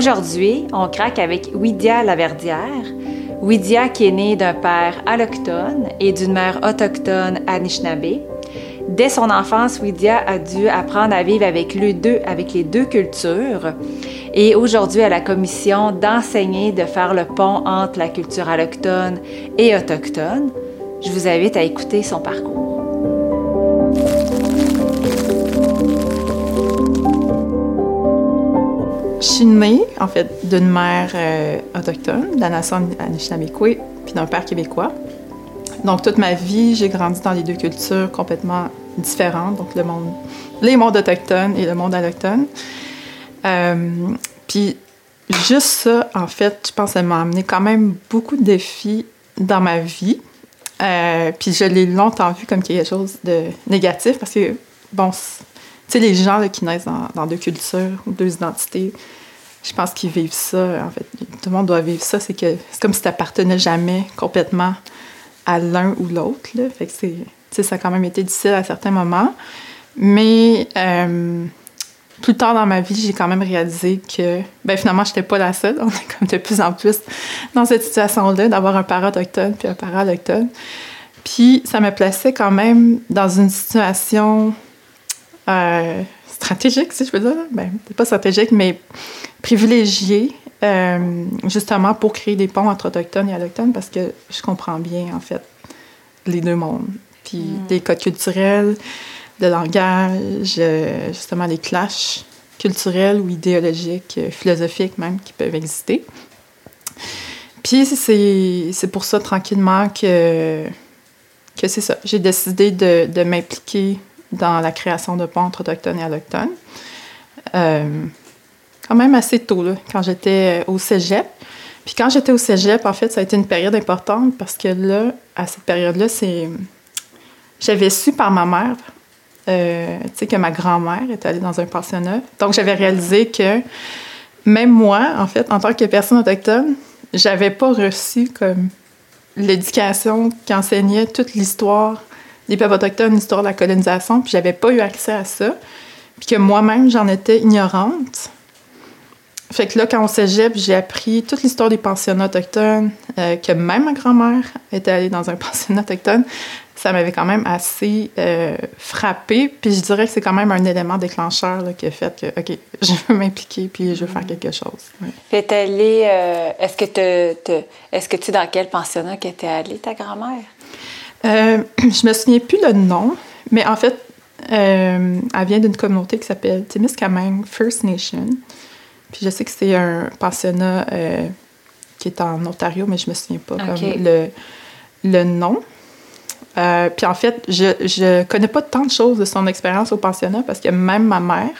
Aujourd'hui, on craque avec Widia Laverdière. Widia qui est née d'un père allochtone et d'une mère autochtone Anishinaabe. Dès son enfance, Widia a dû apprendre à vivre avec, les deux, avec les deux cultures. Et aujourd'hui, a la commission d'enseigner, de faire le pont entre la culture allochtone et autochtone. Je vous invite à écouter son parcours. Je suis née, en fait, d'une mère euh, autochtone, de la nation Anishinaabe, puis d'un père québécois. Donc, toute ma vie, j'ai grandi dans les deux cultures complètement différentes, donc le monde, les mondes autochtones et le monde allochtone. Euh, puis, juste ça, en fait, je pense que ça m'a amené quand même beaucoup de défis dans ma vie. Euh, puis, je l'ai longtemps vu comme quelque chose de négatif parce que, bon, tu sais, les gens qui naissent dans, deux cultures ou deux identités, je pense qu'ils vivent ça. En fait, tout le monde doit vivre ça. C'est que c'est comme si tu n'appartenais jamais complètement à l'un ou l'autre. Fait que c'est, ça a quand même été difficile à certains moments. Mais euh, plus tard dans ma vie, j'ai quand même réalisé que ben, finalement, je n'étais pas la seule. On est comme de plus en plus dans cette situation-là, d'avoir un parent autochtone puis un parent autochtone. Puis ça me plaçait quand même dans une situation euh, stratégique, si je veux dire. Ben, pas stratégique, mais privilégié, euh, justement pour créer des ponts entre autochtones et allochtones, parce que je comprends bien, en fait, les deux mondes. Puis mm. des codes culturels, de langage, euh, justement les clashs culturels ou idéologiques, philosophiques même, qui peuvent exister. Puis c'est pour ça, tranquillement, que, que c'est ça. J'ai décidé de, de m'impliquer dans la création de ponts entre autochtones et allochtones. Euh, quand même assez tôt, là, quand j'étais au cégep. Puis quand j'étais au cégep, en fait, ça a été une période importante parce que là, à cette période-là, c'est. J'avais su par ma mère, euh, tu sais, que ma grand-mère était allée dans un pensionnat. Donc, j'avais réalisé que même moi, en fait, en tant que personne autochtone, j'avais pas reçu comme l'éducation qui enseignait toute l'histoire des peuples autochtones, l'histoire de la colonisation, puis j'avais pas eu accès à ça, puis que moi-même, j'en étais ignorante. Fait que là, quand on cégep, j'ai appris toute l'histoire des pensionnats autochtones, euh, que même ma grand-mère était allée dans un pensionnat autochtone. Ça m'avait quand même assez euh, frappé. Puis je dirais que c'est quand même un élément déclencheur là, qui a fait que, OK, je veux m'impliquer puis je veux faire quelque chose. Puis Puis allée, euh, est-ce que, est-ce que tu sais dans quel pensionnat était allée ta grand-mère? Je me souviens plus le nom, mais en fait, elle vient d'une communauté qui s'appelle Timiskaming First Nation. Puis je sais que c'est un pensionnat euh, qui est en Ontario, mais je me souviens pas le, le nom. Euh, puis en fait, je, je connais pas tant de choses de son expérience au pensionnat parce que même ma mère,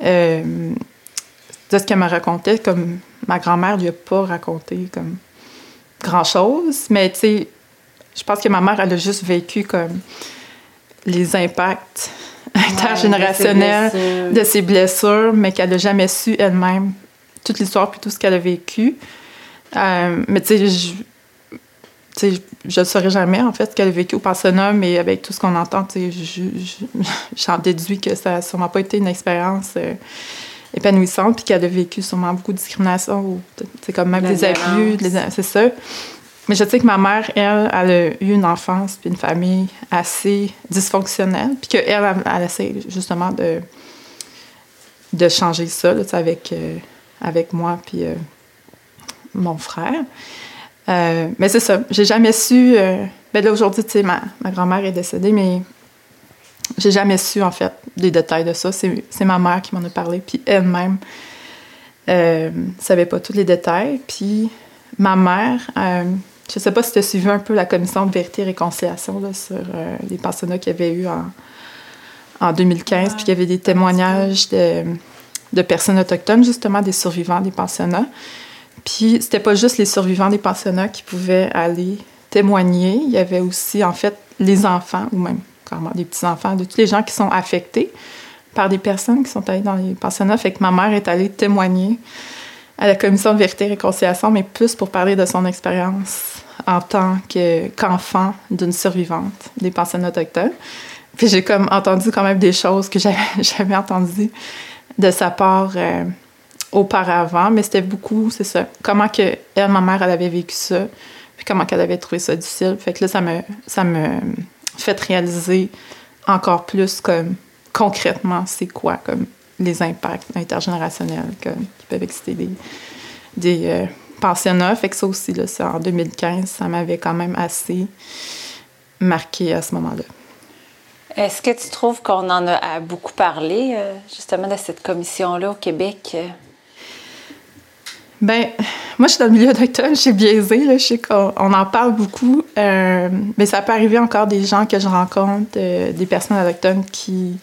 de ce qu'elle m'a raconté, comme ma grand-mère lui a pas raconté comme grand chose, mais tu sais, je pense que ma mère, elle a juste vécu comme les impacts intergénérationnels de ses blessures, mais qu'elle n'a jamais su elle-même toute l'histoire puis tout ce qu'elle a vécu. Euh, mais tu sais, je, je ne saurais jamais, en fait, ce qu'elle a vécu au pensionnat, mais avec tout ce qu'on entend, j'en déduis que ça n'a sûrement pas été une expérience euh, épanouissante, puis qu'elle a vécu sûrement beaucoup de discrimination, ou comme même des abus, c'est ça. Mais je sais que ma mère, elle, elle a eu une enfance puis une famille assez dysfonctionnelle, puis qu'elle, elle, essaie justement de, de changer ça avec, euh, avec moi puis euh, mon frère. Euh, mais c'est ça, j'ai jamais su. ben là, aujourd'hui, tu sais, ma, ma grand-mère est décédée, mais j'ai jamais su, en fait, des détails de ça. C'est ma mère qui m'en a parlé, puis elle-même ne savait pas tous les détails. Puis ma mère je ne sais pas si tu as suivi un peu la commission de vérité et réconciliation sur euh, les pensionnats qu'il y avait eu en, en 2015, puis qu'il y avait des témoignages de, de, personnes autochtones, justement, des survivants des pensionnats. Puis c'était pas juste les survivants des pensionnats qui pouvaient aller témoigner, il y avait aussi, en fait, les enfants, ou même carrément des petits-enfants, de tous les gens qui sont affectés par des personnes qui sont allées dans les pensionnats. Fait que ma mère est allée témoigner à la commission de vérité et réconciliation, mais plus pour parler de son expérience en tant qu'enfant d'une survivante des pensionnats autochtones. Puis j'ai comme entendu quand même des choses que j'avais entendues de sa part euh, auparavant, mais c'était beaucoup, c'est ça, comment que elle, ma mère, elle avait vécu ça, puis comment qu'elle avait trouvé ça difficile. Fait que là, ça me, ça me fait réaliser encore plus comme concrètement c'est quoi comme les impacts intergénérationnels exister des, des euh, pensionnats. Fait que ça aussi, là, en 2015, ça m'avait quand même assez marqué à ce moment-là. Est-ce que tu trouves qu'on en a beaucoup parlé, euh, justement, de cette commission-là au Québec? Ben, moi, je suis dans le milieu autochtone, je suis biaisée, là, je sais qu'on en parle beaucoup, euh, mais ça peut arriver encore des gens que je rencontre, euh, des personnes autochtones qui,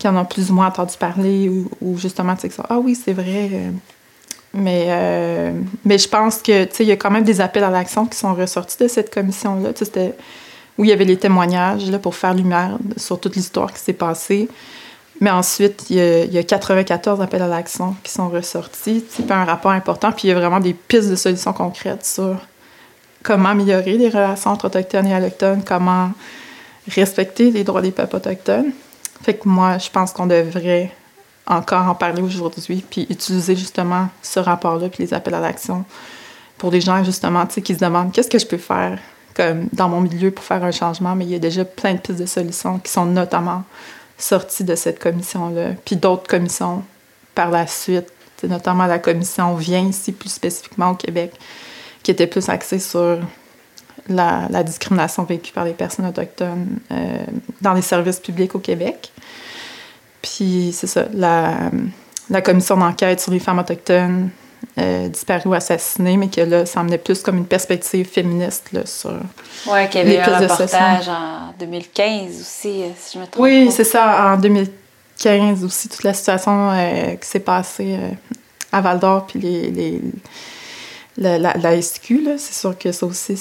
qui en ont plus ou moins entendu parler, ou, justement, tu sais, ah oui, c'est vrai. mais, mais je pense que, tu sais, il y a quand même des appels à l'action qui sont ressortis de cette commission-là. Tu où il y avait les témoignages là, pour faire lumière sur toute l'histoire qui s'est passée. Mais ensuite, il y, a, 94 appels à l'action qui sont ressortis. C'est un rapport important. Puis il y a vraiment des pistes de solutions concrètes sur comment améliorer les relations entre autochtones et allochtones, comment respecter les droits des peuples autochtones. Fait que moi, je pense qu'on devrait encore en parler aujourd'hui, puis utiliser justement ce rapport-là, puis les appels à l'action pour des gens justement qui se demandent qu'est-ce que je peux faire comme dans mon milieu pour faire un changement, mais il y a déjà plein de pistes de solutions qui sont notamment sorties de cette commission-là, puis d'autres commissions par la suite, notamment la commission Vient ici plus spécifiquement au Québec, qui était plus axée sur la, discrimination vécue par les personnes autochtones euh, dans les services publics au Québec. Puis c'est ça, la, la commission d'enquête sur les femmes autochtones euh, disparu ou assassiné, mais que là, ça emmenait plus comme une perspective féministe là, sur. Oui, qu'il y avait un reportage en 2015 aussi, si je me trompe. Oui, c'est ça, en 2015 aussi, toute la situation euh, qui s'est passée euh, à Val d'Or, puis les, les la, la, SQ, c'est sûr que ça aussi.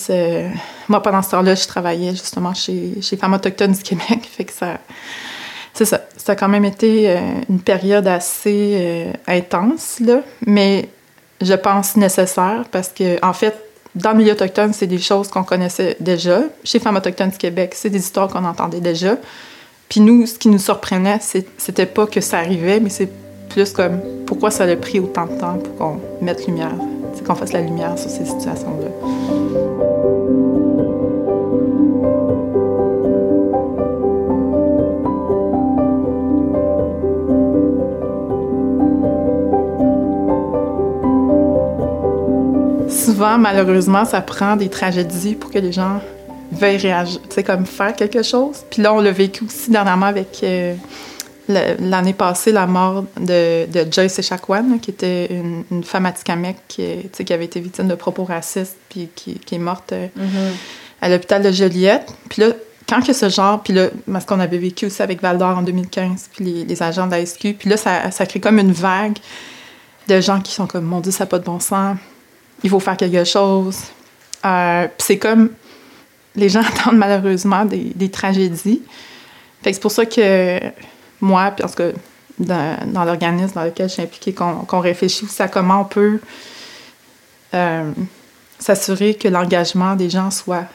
Moi, pendant ce temps-là, je travaillais justement chez, chez Femmes autochtones du Québec, fait que ça... C'est ça. Ça a quand même été une période assez intense, là, mais je pense, nécessaire parce que, en fait, dans le milieu autochtone, c'est des choses qu'on connaissait déjà. Chez Femmes autochtones du Québec, c'est des histoires qu'on entendait déjà. Puis nous, ce qui nous surprenait, c'était pas que ça arrivait, mais c'est plus comme pourquoi ça a pris autant de temps pour qu'on mette lumière, qu'on fasse la lumière sur ces situations-là. souvent, malheureusement, ça prend des tragédies pour que les gens veuillent réagir, tu sais, comme faire quelque chose. Puis là, on l'a vécu aussi dernièrement avec euh, l'année passée, la mort de, de Joyce Echaquan, qui était une, femme atikamekw qui, qui avait été victime de propos racistes, puis qui, est morte euh, mm-hmm. à l'hôpital de Joliette. Puis là, quand que ce genre, puis là, parce qu'on avait vécu aussi avec Val d'Or en 2015, puis les, agents de la SQ, puis là, ça, ça crée comme une vague de gens qui sont comme, mon Dieu, ça n'a pas de bon sens il faut faire quelque chose. Euh, c'est comme les gens attendent malheureusement des, tragédies. Fait c'est pour ça que moi, puis que dans, l'organisme dans lequel je suis impliquée, qu'on réfléchit aussi à comment on peut euh, s'assurer que l'engagement des gens soit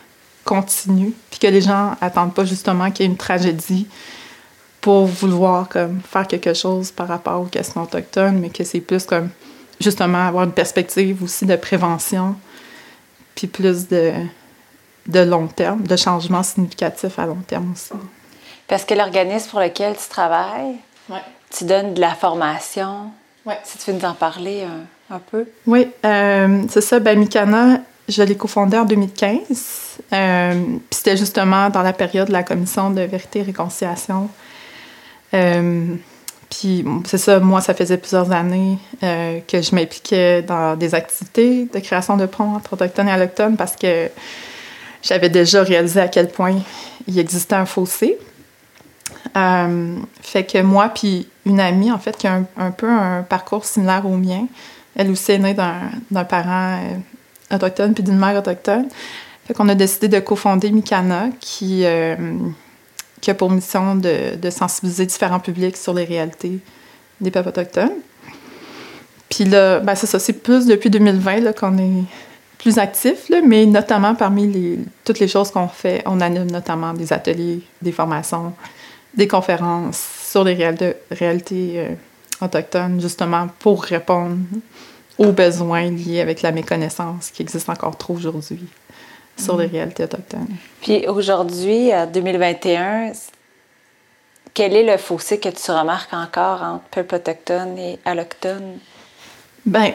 continu, puis que les gens attendent pas justement qu'il y ait une tragédie pour vouloir comme, faire quelque chose par rapport aux questions autochtones, mais que c'est plus comme justement avoir une perspective aussi de prévention, puis plus de, de long terme, de changement significatif à long terme aussi. Parce que l'organisme pour lequel tu travailles, tu donnes de la formation. Si tu veux nous en parler un, peu. Oui, euh, c'est ça. Ben, Mikana, je l'ai cofondé en 2015. Euh, puis c'était justement dans la période de la commission de vérité et réconciliation. Euh, puis c'est ça, moi, ça faisait plusieurs années euh, que je m'impliquais dans des activités de création de ponts entre autochtones et allochtones parce que j'avais déjà réalisé à quel point il existait un fossé. Euh, fait que moi, puis une amie, en fait, qui a un, peu un parcours similaire au mien, elle aussi est née d'un parent euh, autochtone puis d'une mère autochtone. Fait qu'on a décidé de cofonder Mikana, qui qui a pour mission de, sensibiliser différents publics sur les réalités des peuples autochtones. Puis là, ben c'est ça, c'est plus depuis 2020 qu'on est plus actif, là, mais notamment parmi les, toutes les choses qu'on fait, on anime notamment des ateliers, des formations, des conférences sur les réalités, euh, autochtones, justement pour répondre aux besoins liés avec la méconnaissance qui existe encore trop aujourd'hui sur les mm. réalités autochtones. Puis aujourd'hui, en 2021, quel est le fossé que tu remarques encore entre peuple autochtone et allochtone? Ben,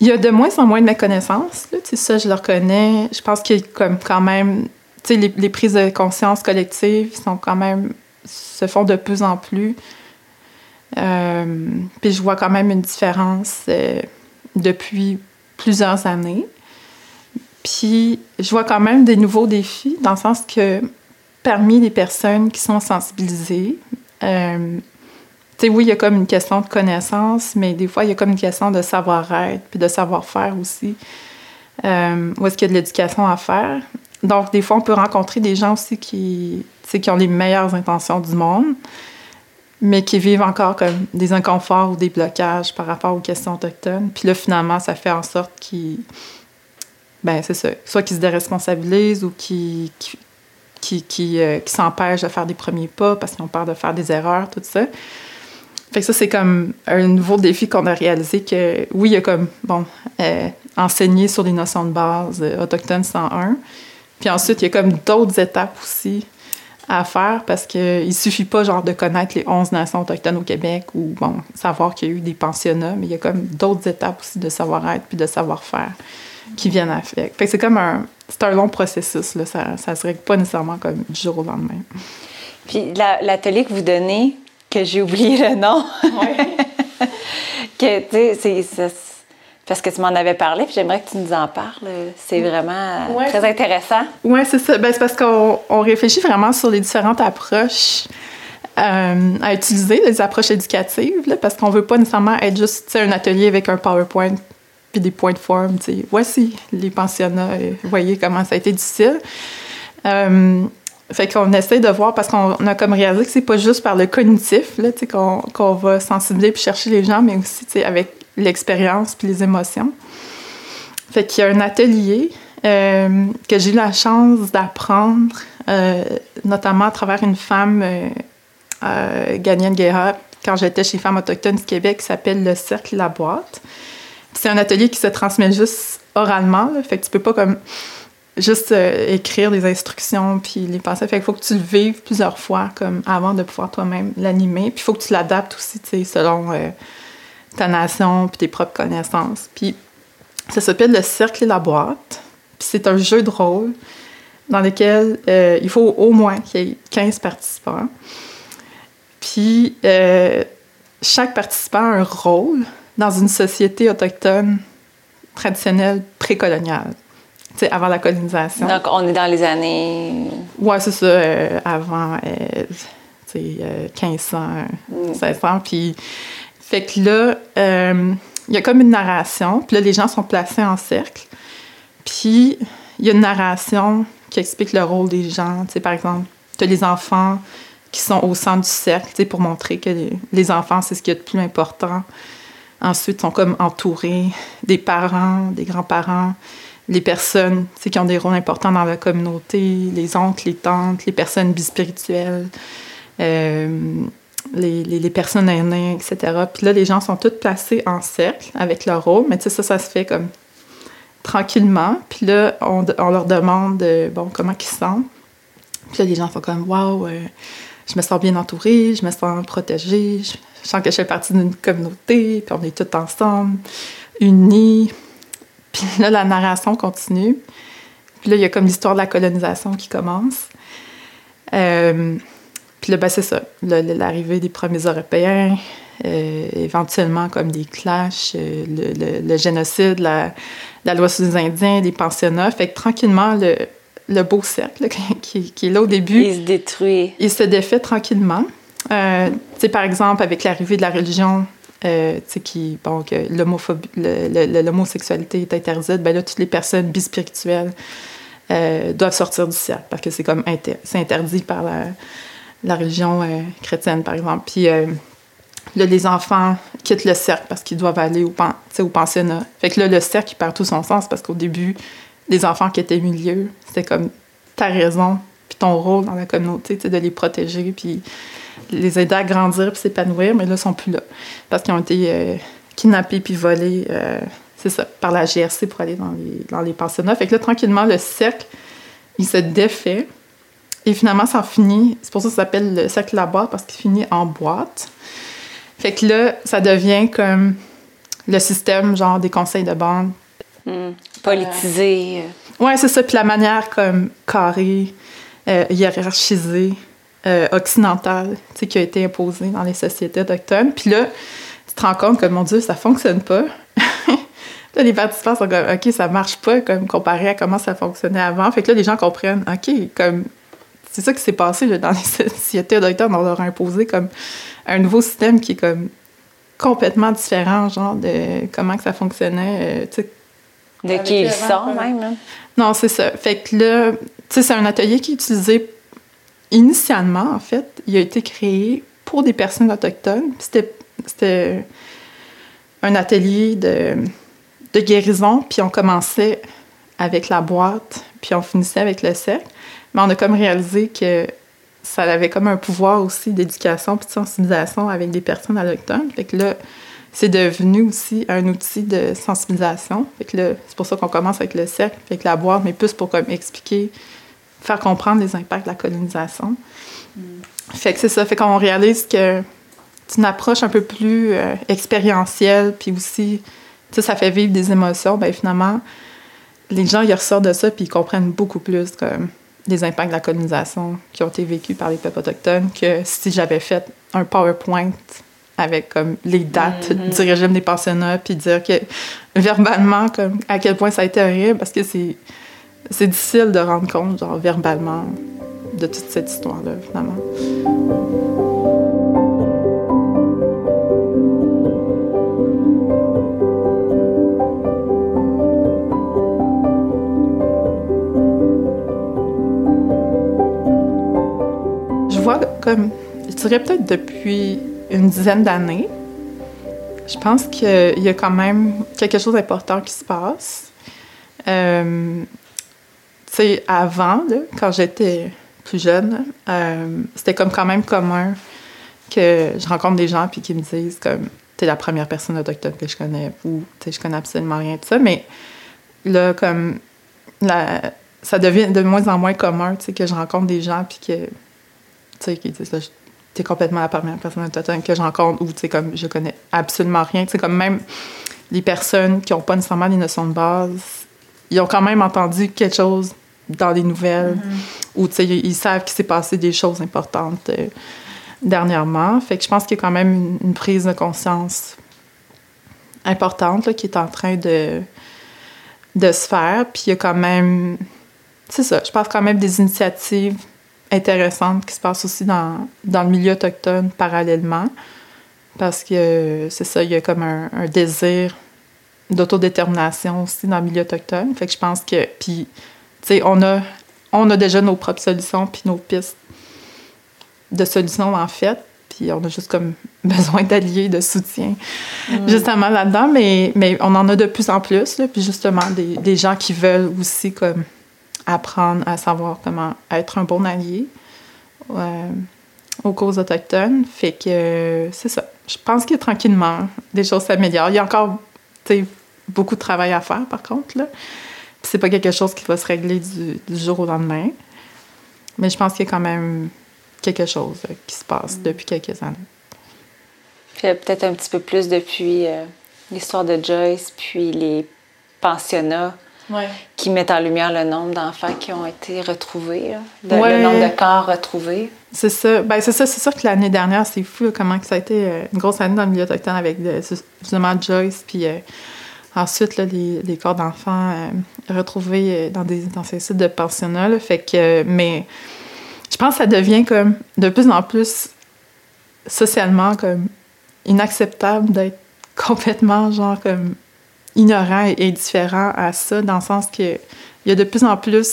il y a de moins en moins de méconnaissance. Là, ça, je le reconnais. Je pense qu'il y a comme quand même... Les, les, prises de conscience collectives sont quand même... se font de plus en plus. Euh, puis je vois quand même une différence euh, depuis plusieurs années. Puis je vois quand même des nouveaux défis, dans le sens que parmi les personnes qui sont sensibilisées, euh, tu sais, oui, il y a comme une question de connaissance, mais des fois, il y a comme une question de savoir-être, puis de savoir-faire aussi. Euh, où est-ce qu'il y a de l'éducation à faire? Donc, des fois, on peut rencontrer des gens aussi qui, qui ont les meilleures intentions du monde, mais qui vivent encore comme des inconforts ou des blocages par rapport aux questions autochtones. Puis là, finalement, ça fait en sorte qu'ils ben c'est ça. Soit qu'ils se déresponsabilisent ou qu'ils qui, qui, euh, qui s'empêchent de faire des premiers pas parce qu'ils ont peur de faire des erreurs, tout ça. Fait que ça, c'est comme un nouveau défi qu'on a réalisé que, oui, il y a comme, bon, euh, enseigner sur les notions de base euh, autochtones 101. Puis ensuite, il y a comme d'autres étapes aussi à faire parce qu'il ne suffit pas, genre, de connaître les 11 nations autochtones au Québec ou, bon, savoir qu'il y a eu des pensionnats, mais il y a comme d'autres étapes aussi de savoir-être puis de savoir-faire qui viennent avec. Fait que c'est comme un, c'est un long processus, là. Ça, ça se règle pas nécessairement comme du jour au lendemain. Puis l'atelier que vous donnez, que j'ai oublié le nom, que, tu sais, parce que tu m'en avais parlé, puis j'aimerais que tu nous en parles. C'est vraiment très intéressant. Oui, c'est ça. Ben, c'est parce qu'on réfléchit vraiment sur les différentes approches euh, à utiliser, les approches éducatives, là, parce qu'on veut pas nécessairement être juste un atelier avec un PowerPoint puis des points de forme. voici les pensionnats, vous voyez comment ça a été difficile. Euh, fait qu'on essaie de voir, parce qu'on a comme réalisé que c'est pas juste par le cognitif là, qu'on, qu'on va sensibiliser puis chercher les gens, mais aussi avec l'expérience puis les émotions. Fait qu'il y a un atelier euh, que j'ai eu la chance d'apprendre, euh, notamment à travers une femme, euh, euh Ganienne quand j'étais chez Femmes autochtones du Québec, qui s'appelle Le Cercle La Boîte. C'est un atelier qui se transmet juste oralement, fait que tu peux pas comme juste écrire des instructions puis les passer. Fait qu'il faut que tu le vives plusieurs fois comme avant de pouvoir toi-même l'animer. Puis il faut que tu l'adaptes aussi, tu selon ta nation puis tes propres connaissances. Puis ça s'appelle le cercle et la boîte. Puis c'est un jeu de rôle dans lequel euh, il faut au moins qu'il y ait 15 participants. Puis chaque participant a un rôle dans une société autochtone traditionnelle précoloniale, c'est avant la colonisation. Donc, on est dans les années... Ouais, c'est ça, euh, avant euh, euh, 1500, 1600. Mm. Puis, fait que là, euh, il y a comme une narration, puis là, les gens sont placés en cercle. Puis, il y a une narration qui explique le rôle des gens. Tu sais, par exemple, tu as les enfants qui sont au centre du cercle, tu sais, pour montrer que les, enfants, c'est ce qui est le plus important Ensuite, sont comme entourés des parents, des grands-parents, les personnes qui ont des rôles importants dans la communauté, les oncles, les tantes, les personnes bispirituelles, euh, les, les, personnes aînées, etc. Puis là, les gens sont tous placés en cercle avec leur rôle, mais tu sais, ça, ça se fait comme tranquillement. Puis là, on, on leur demande, euh, bon, comment ils se sentent. Puis là, les gens font comme, waouh, je me sens bien entourée, je me sens protégée, je sens que je fais partie d'une communauté, puis on est tous ensemble, unis. Puis là, la narration continue. Puis là, il y a comme l'histoire de la colonisation qui commence. Euh, puis là, ben, c'est ça. L'arrivée des premiers Européens, euh, éventuellement comme des clashs, euh, le, génocide, la, loi sur les Indiens, les pensionnats. Fait que tranquillement, le, beau cercle qui, qui, est là au début. Il se détruit. Il se défait tranquillement. Euh, par exemple, avec l'arrivée de la religion, euh, qui, bon, que l'homosexualité est interdite, ben là, toutes les personnes bispirituelles euh, doivent sortir du cercle parce que c'est comme c'est interdit par la, la religion euh, chrétienne, par exemple. Puis, Là, les enfants quittent le cercle parce qu'ils doivent aller au, pen, au pensionnat. Fait que là, le cercle, il perd tout son sens parce qu'au début, les enfants qui étaient milieu, c'était comme ta raison, puis ton rôle dans la communauté, de les protéger, puis les aider à grandir, puis s'épanouir, mais là, ils sont plus là. Parce qu'ils ont été euh, kidnappés puis volés, euh, c'est ça, par la GRC pour aller dans les, dans les pensionnats. Fait que là, tranquillement, le cercle, il se défait. Et finalement, ça finit, c'est pour ça que ça s'appelle le cercle la boîte, parce qu'il finit en boîte. Fait que là, ça devient comme le système, genre, des conseils de bande. Hmm. Politisé. Euh. Ouais, c'est ça. Puis la manière comme carrée, euh, hiérarchisée, euh, occidentale, tu sais, qui a été imposée dans les sociétés autochtones. Puis là, tu te rends compte que, mon Dieu, ça fonctionne pas. là, les participants sont comme, OK, ça marche pas, comme comparé à comment ça fonctionnait avant. Fait que là, les gens comprennent, OK, comme, c'est ça qui s'est passé là, dans les sociétés autochtones. On leur a imposé comme un nouveau système qui est comme complètement différent, genre de comment que ça fonctionnait. Euh, de qui ils sont, même. Hein? Non, c'est ça. Fait que là, tu sais, c'est un atelier qui est utilisé initialement, en fait. Il a été créé pour des personnes autochtones. C'était un atelier de, de guérison, puis on commençait avec la boîte, puis on finissait avec le cercle. Mais on a comme réalisé que ça avait comme un pouvoir aussi d'éducation puis de sensibilisation avec des personnes autochtones. Fait que là, c'est devenu aussi un outil de sensibilisation. Fait que là, c'est pour ça qu'on commence avec le cercle, avec la boîte, mais plus pour comme expliquer, faire comprendre les impacts de la colonisation. Mm. Fait que c'est ça. Fait qu'on réalise que c'est une approche un peu plus euh, expérientielle, puis aussi, tu ça fait vivre des émotions. Ben finalement, les gens, ils ressortent de ça, puis ils comprennent beaucoup plus comme des impacts de la colonisation qui ont été vécus par les peuples autochtones que si j'avais fait un PowerPoint avec comme les dates mm-hmm. du régime des pensionnats puis dire que verbalement comme à quel point ça a été horrible parce que c'est c'est difficile de rendre compte genre verbalement de toute cette histoire là finalement. Comme, je dirais peut-être depuis une dizaine d'années, je pense qu'il y a quand même quelque chose d'important qui se passe. Euh, tu sais, avant, quand j'étais plus jeune, euh, c'était comme quand même commun que je rencontre des gens puis qui me disent comme t'es la première personne autochtone que je connais ou tu je connais absolument rien de ça mais là comme la, ça devient de moins en moins commun tu sais que je rencontre des gens puis que tu sais, qui disent, là, t'es complètement la première personne autochtone que je rencontre ou, tu sais, comme, je connais absolument rien. Tu sais, comme même les personnes qui n'ont pas nécessairement des notions de base, ils ont quand même entendu quelque chose dans les nouvelles mm-hmm. ou, tu sais, ils savent qu'il s'est passé des choses importantes euh, dernièrement. Fait que je pense qu'il y a quand même une, prise de conscience importante là, qui est en train de, de se faire. Puis il y a quand même, c'est ça, je pense quand même des initiatives intéressante qui se passe aussi dans, dans le milieu autochtone parallèlement. Parce que c'est ça, il y a comme un, désir d'autodétermination aussi dans le milieu autochtone. Fait que je pense que. Puis, tu sais, on a, on a déjà nos propres solutions puis nos pistes de solutions en fait. Puis on a juste comme besoin d'alliés, de soutien, justement là-dedans. Mais, mais on en a de plus en plus. Là, puis justement, des, des gens qui veulent aussi comme apprendre à savoir comment être un bon allié euh, aux causes autochtones. Fait que c'est ça. Je pense que tranquillement, des choses s'améliorent. Il y a encore beaucoup de travail à faire, par contre. Là. c'est pas quelque chose qui va se régler du, jour au lendemain. Mais je pense qu'il y a quand même quelque chose euh, qui se passe mm. depuis quelques années. Puis peut-être un petit peu plus depuis euh, l'histoire de Joyce, puis les pensionnats qui mettent en lumière le nombre d'enfants qui ont été retrouvés, le nombre de corps retrouvés. C'est ça. Ben, c'est ça. C'est sûr que l'année dernière, c'est fou comment que ça a été euh, une grosse année dans le milieu autochtone avec justement Joyce, puis euh, ensuite les, les, corps d'enfants euh, retrouvés dans, des, dans ces sites de pensionnat. fait que, mais je pense que ça devient comme de plus en plus socialement comme inacceptable d'être complètement genre comme ignorant et indifférent à ça, dans le sens qu'il y a de plus en plus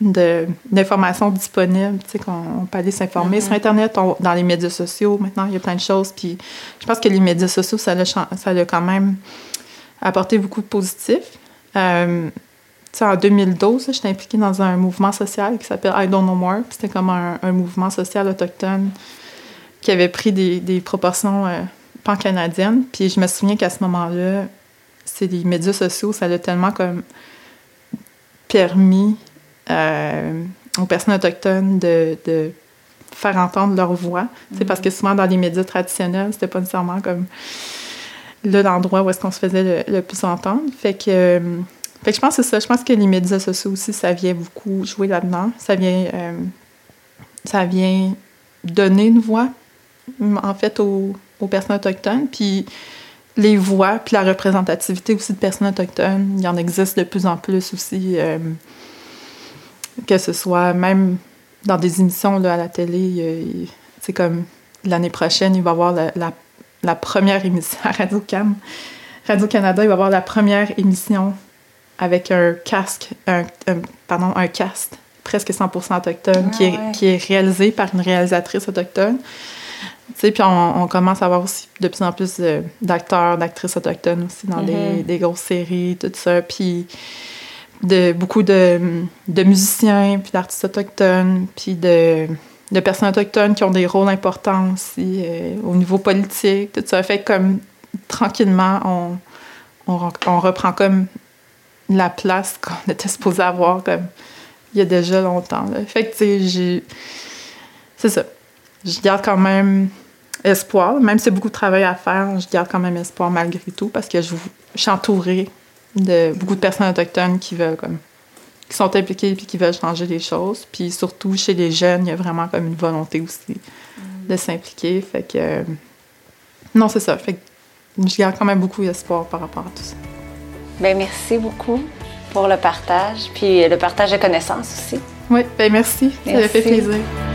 d'informations disponibles, tu sais, qu'on peut aller s'informer Mm-hmm. sur Internet, on- dans les médias sociaux. Maintenant, il y a plein de choses. Puis je pense que les médias sociaux, ça l'a ça l'a quand même apporté beaucoup de positifs. Euh, tu sais, en 2012, là, j'étais impliquée dans un mouvement social qui s'appelle I Don't Know More. Puis C'était comme un, un mouvement social autochtone qui avait pris des, des proportions euh, pan-canadiennes. Puis je me souviens qu'à ce moment-là, les médias sociaux, ça l'a tellement comme permis euh, aux personnes autochtones de, de faire entendre leur voix. C'est parce que souvent dans les médias traditionnels, c'était pas nécessairement comme l'endroit où est-ce qu'on se faisait le, le plus entendre. Fait que, euh, fait que je pense que c'est ça. Je pense que les médias sociaux aussi, ça vient beaucoup jouer là-dedans. Ça vient, euh, ça vient donner une voix, en fait, aux, aux personnes autochtones. Puis les voix, puis la représentativité aussi de personnes autochtones, il y en existe de plus en plus aussi. euh, que ce soit même dans des émissions là, à la télé, c'est comme l'année prochaine, il va y avoir la, la- la première émission à Radio-Can. Radio-Canada, il va y avoir la première émission avec un casque, un, un- pardon, un cast presque 100% autochtone Ah qui, est, ouais. qui est réalisé par une réalisatrice autochtone. Tu sais, puis on, on commence à avoir aussi de plus en plus d'acteurs, d'actrices autochtones aussi dans des, Mhm. des grosses séries, tout ça. Puis de beaucoup de, de musiciens, puis d'artistes autochtones, puis de, de personnes autochtones qui ont des rôles importants aussi euh, au niveau politique, tout ça. Fait que comme tranquillement, on, on, re- on reprend comme la place qu'on était supposé avoir comme il y a déjà longtemps. là. Fait que, tu sais, j'ai... C'est ça. Je garde quand même espoir. Même si c'est beaucoup de travail à faire, je garde quand même espoir malgré tout parce que je, je suis entourée de beaucoup de personnes autochtones qui veulent comme qui sont impliquées puis qui veulent changer les choses. Puis surtout chez les jeunes, il y a vraiment comme une volonté aussi de s'impliquer. Fait que non, c'est ça. Fait que je garde quand même beaucoup d'espoir par rapport à tout ça. Ben merci beaucoup pour le partage, puis le partage de connaissances aussi. Oui, ben merci. Ça m'a fait Merci. plaisir.